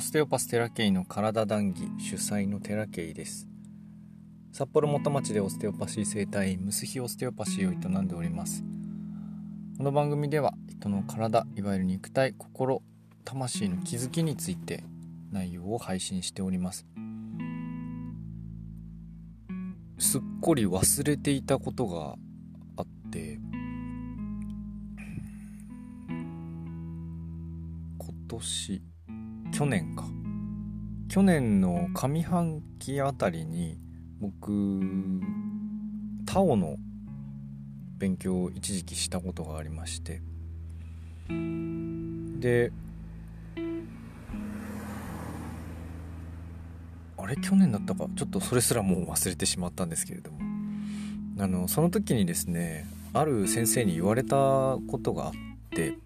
オステオパステラケイの体談義主催のテラケイです。札幌元町でオステオパシー生態ムスヒオステオパシーを営んでおります。この番組では人の体いわゆる肉体心魂の気づきについて内容を配信しております。すっこり忘れていたことがあって今年去年か。去年の上半期あたりに僕タオの勉強を一時期したことがありまして。であれ？去年だったか？ちょっとそれすらもう忘れてしまったんですけれども。あのその時にですねある先生に言われたことがあって。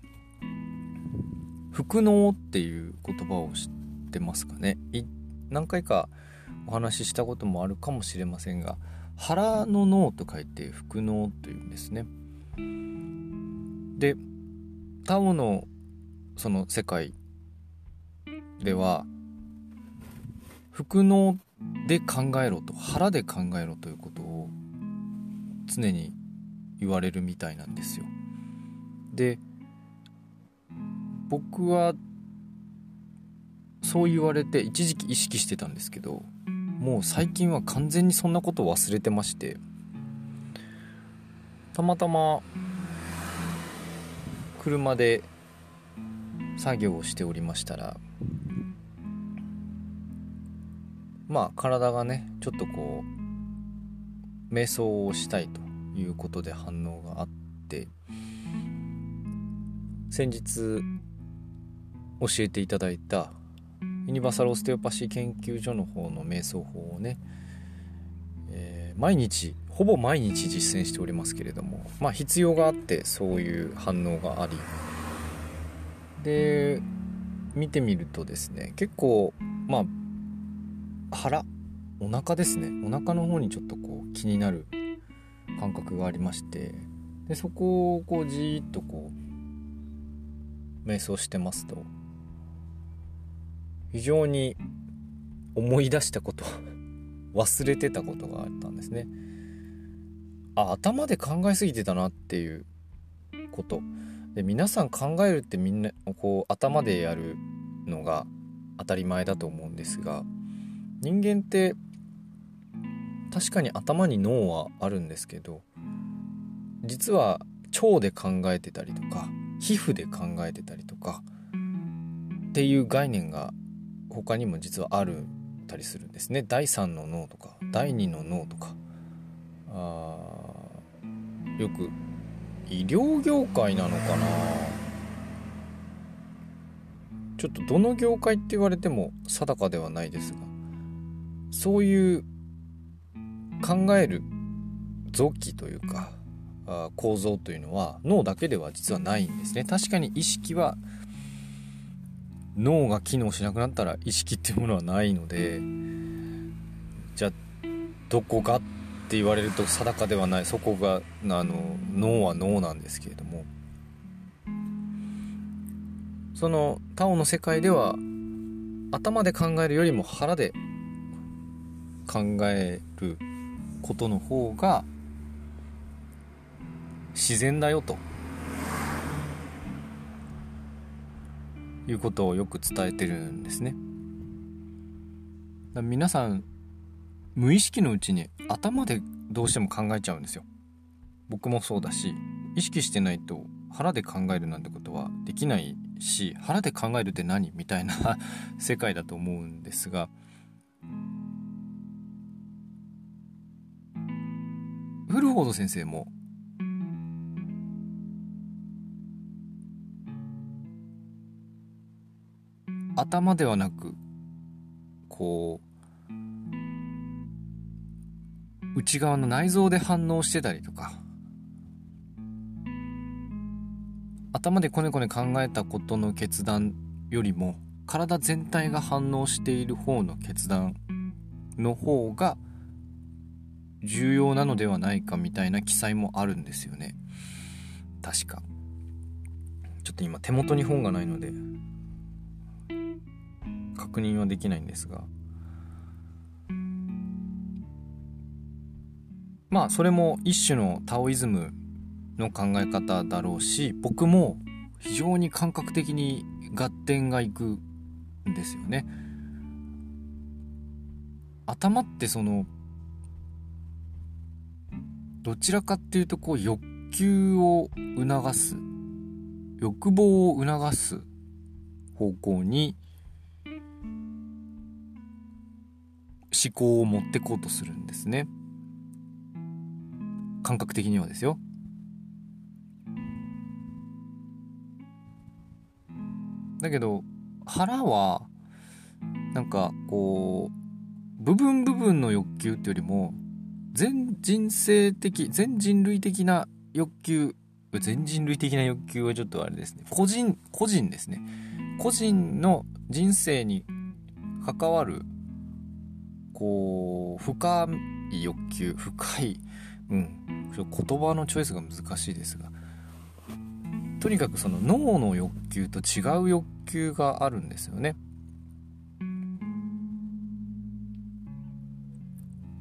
腹脳っていう言葉を知ってますかね？何回かお話ししたこともあるかもしれませんが腹の脳と書いて腹脳というんですね。でタオのその世界では腹脳で考えろと腹で考えろということを常に言われるみたいなんですよ。で僕はそう言われて一時期意識してたんですけどもう最近は完全にそんなこと忘れてましてたまたま車で作業をしておりましたらまあ体がねちょっとこう瞑想をしたいということで反応があって先日教えていただいたユニバーサルオステオパシー研究所の方の瞑想法をね、えー、毎日ほぼ毎日実践しておりますけれどもまあ必要があってそういう反応があり。で見てみるとですね結構まあ腹お腹ですね。お腹の方にちょっとこう気になる感覚がありましてでそこをこうじーっとこう瞑想してますと。非常に思い出したこと 忘れてたことがあったんですね。あ頭で考えすぎてたなっていうこと。で皆さん考えるってみんなこう頭でやるのが当たり前だと思うんですが人間って確かに頭に脳はあるんですけど実は腸で考えてたりとか皮膚で考えてたりとかっていう概念が他にも実はあるたりするんですね。第3の脳とか第2の脳とか。あよく医療業界なのかな。ちょっとどの業界って言われても定かではないですがそういう考える臓器というか構造というのは脳だけでは実はないんですね。確かに意識は脳が機能しなくなったら意識っていうものはないのでじゃあどこがって言われると定かではないそこがあの脳は脳なんですけれども。そのタオの世界では頭で考えるよりも腹で考えることの方が自然だよと。いうことをよく伝えてるんですね。皆さん無意識のうちに頭でどうしても考えちゃうんですよ。僕もそうだし意識してないと腹で考えるなんてことはできないし腹で考えるって何みたいな 世界だと思うんですが古フォード先生も頭ではなくこう内側の内臓で反応してたりとか頭でこねこね考えたことの決断よりも体全体が反応している方の決断の方が重要なのではないかみたいな記載もあるんですよね。確か。ちょっと今手元に本がないので確認はできないんですがまあそれも一種のタオイズムの考え方だろうし僕も非常に感覚的に合点がいくんですよね。頭ってそのどちらかっていうとこう欲求を促す欲望を促す方向に思考を持ってこうとするんですね。感覚的にはですよ。だけど腹はなんかこう部分部分の欲求っていうよりも全人生的全人類的な欲求全人類的な欲求はちょっとあれですね。個人個人ですね。個人の人生に関わるこう深い欲求深いうん。言葉のチョイスが難しいですが。とにかくその脳の欲求と違う欲求があるんですよね。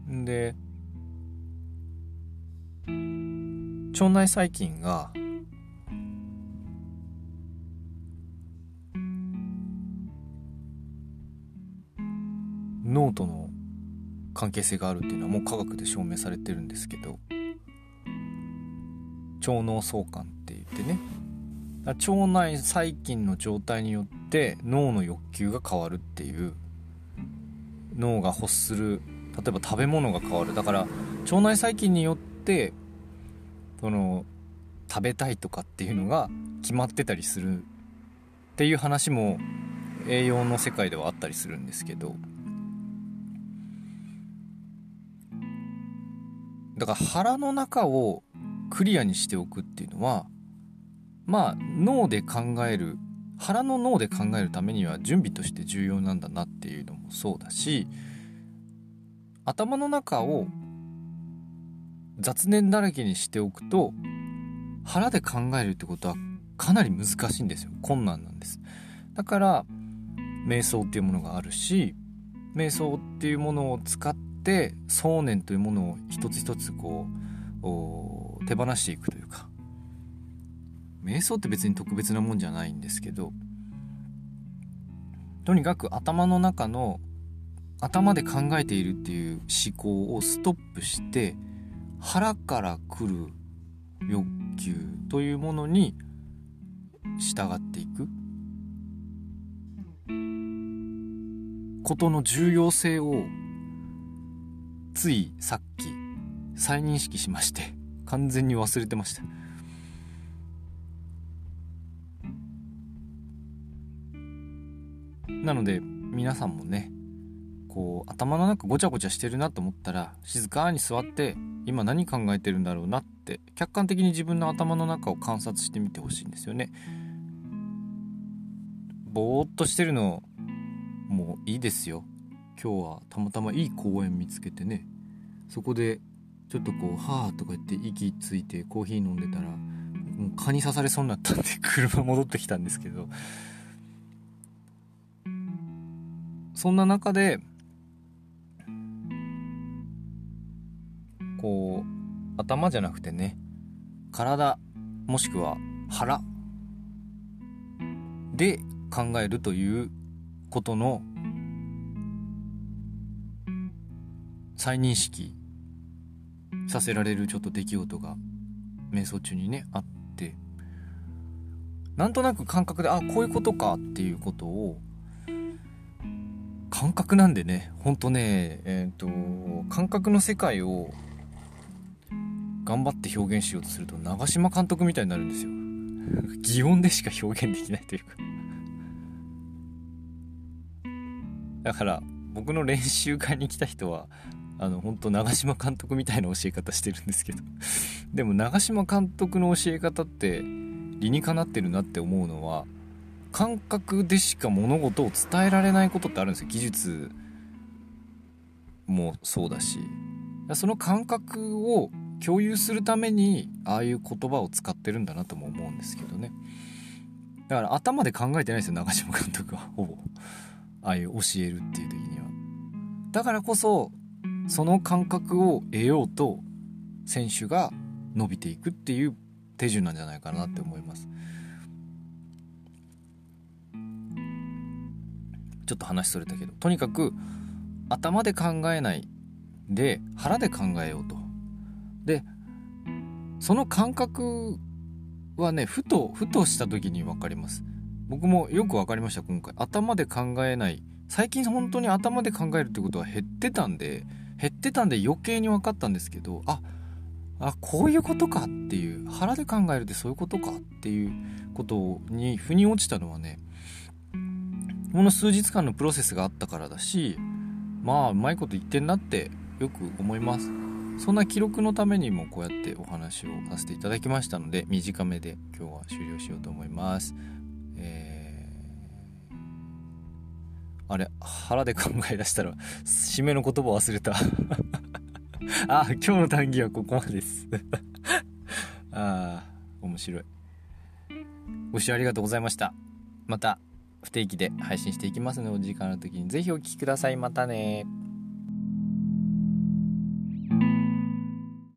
で腸内細菌が脳との関係性があるっていうのはもう科学で証明されてるんですけど腸脳相関って言ってね。腸内細菌の状態によって脳の欲求が変わるっていう脳が欲する例えば食べ物が変わる。だから腸内細菌によってその食べたいとかっていうのが決まってたりするっていう話も栄養の世界ではあったりするんですけど。だから腹の中をクリアにしておくっていうのはまあ脳で考える腹の脳で考えるためには準備として重要なんだなっていうのもそうだし頭の中を雑念だらけにしておくと腹で考えるってことはかなり難しいんですよ。困難なんです。だから瞑想っていうものがあるし瞑想っていうものを使っって想念というものを一つ一つこう手放していくというか。瞑想って別に特別なもんじゃないんですけどとにかく頭の中の頭で考えているっていう思考をストップして腹から来る欲求というものに従っていく。ことの重要性をついさっき再認識しまして完全に忘れてましたなので皆さんもねこう頭の中ごちゃごちゃしてるなと思ったら静かに座って今何考えてるんだろうなって客観的に自分の頭の中を観察してみてほしいんですよね。ぼーっとしてるのもういいですよ。今日はたまたまいい公園見つけてね。そこでちょっとこう「はあ」とか言って息ついてコーヒー飲んでたらもう蚊に刺されそうになったんで車戻ってきたんですけど。そんな中でこう頭じゃなくてね体もしくは腹で考えるということの再認識させられるちょっと出来事が瞑想中にねあってなんとなく感覚であこういうことかっていうことを感覚なんでねほんとねえっ、ー、と感覚の世界を頑張って表現しようとすると長嶋監督みたいになるんですよ。擬音でしか表現できないというか。だから僕の練習会に来た人はあの本当長嶋監督みたいな教え方してるんですけど。でも長嶋監督の教え方って理にかなってるなって思うのは感覚でしか物事を伝えられないことってあるんですよ。技術もそうだし。その感覚を共有するためにああいう言葉を使ってるんだなとも思うんですけどね。だから頭で考えてないですよ長嶋監督は。ほぼ。ああいう教えるっていう時には。だからこそその感覚を得ようと選手が伸びていくっていう手順なんじゃないかなって思います。ちょっと話それたけどとにかく頭で考えないで腹で考えようと。でその感覚はねふとふとした時に分かります。僕もよく分かりました今回。頭で考えない。最近本当に頭で考えるってことは減ってたんで減ってたんで余計に分かったんですけどああこういうことかっていう腹で考えるってそういうことかっていうことに腑に落ちたのはねこの数日間のプロセスがあったからだしまあうまいこと言ってんなってよく思います。そんな記録のためにもこうやってお話をさせていただきましたので短めで今日は終了しようと思います。えー、あれ腹で考え出したら締めの言葉忘れた。あ今日の談義はここまでです。ああ面白い。ご視聴ありがとうございました。また不定期で配信していきますのでお時間の時に是非お聴きください。またね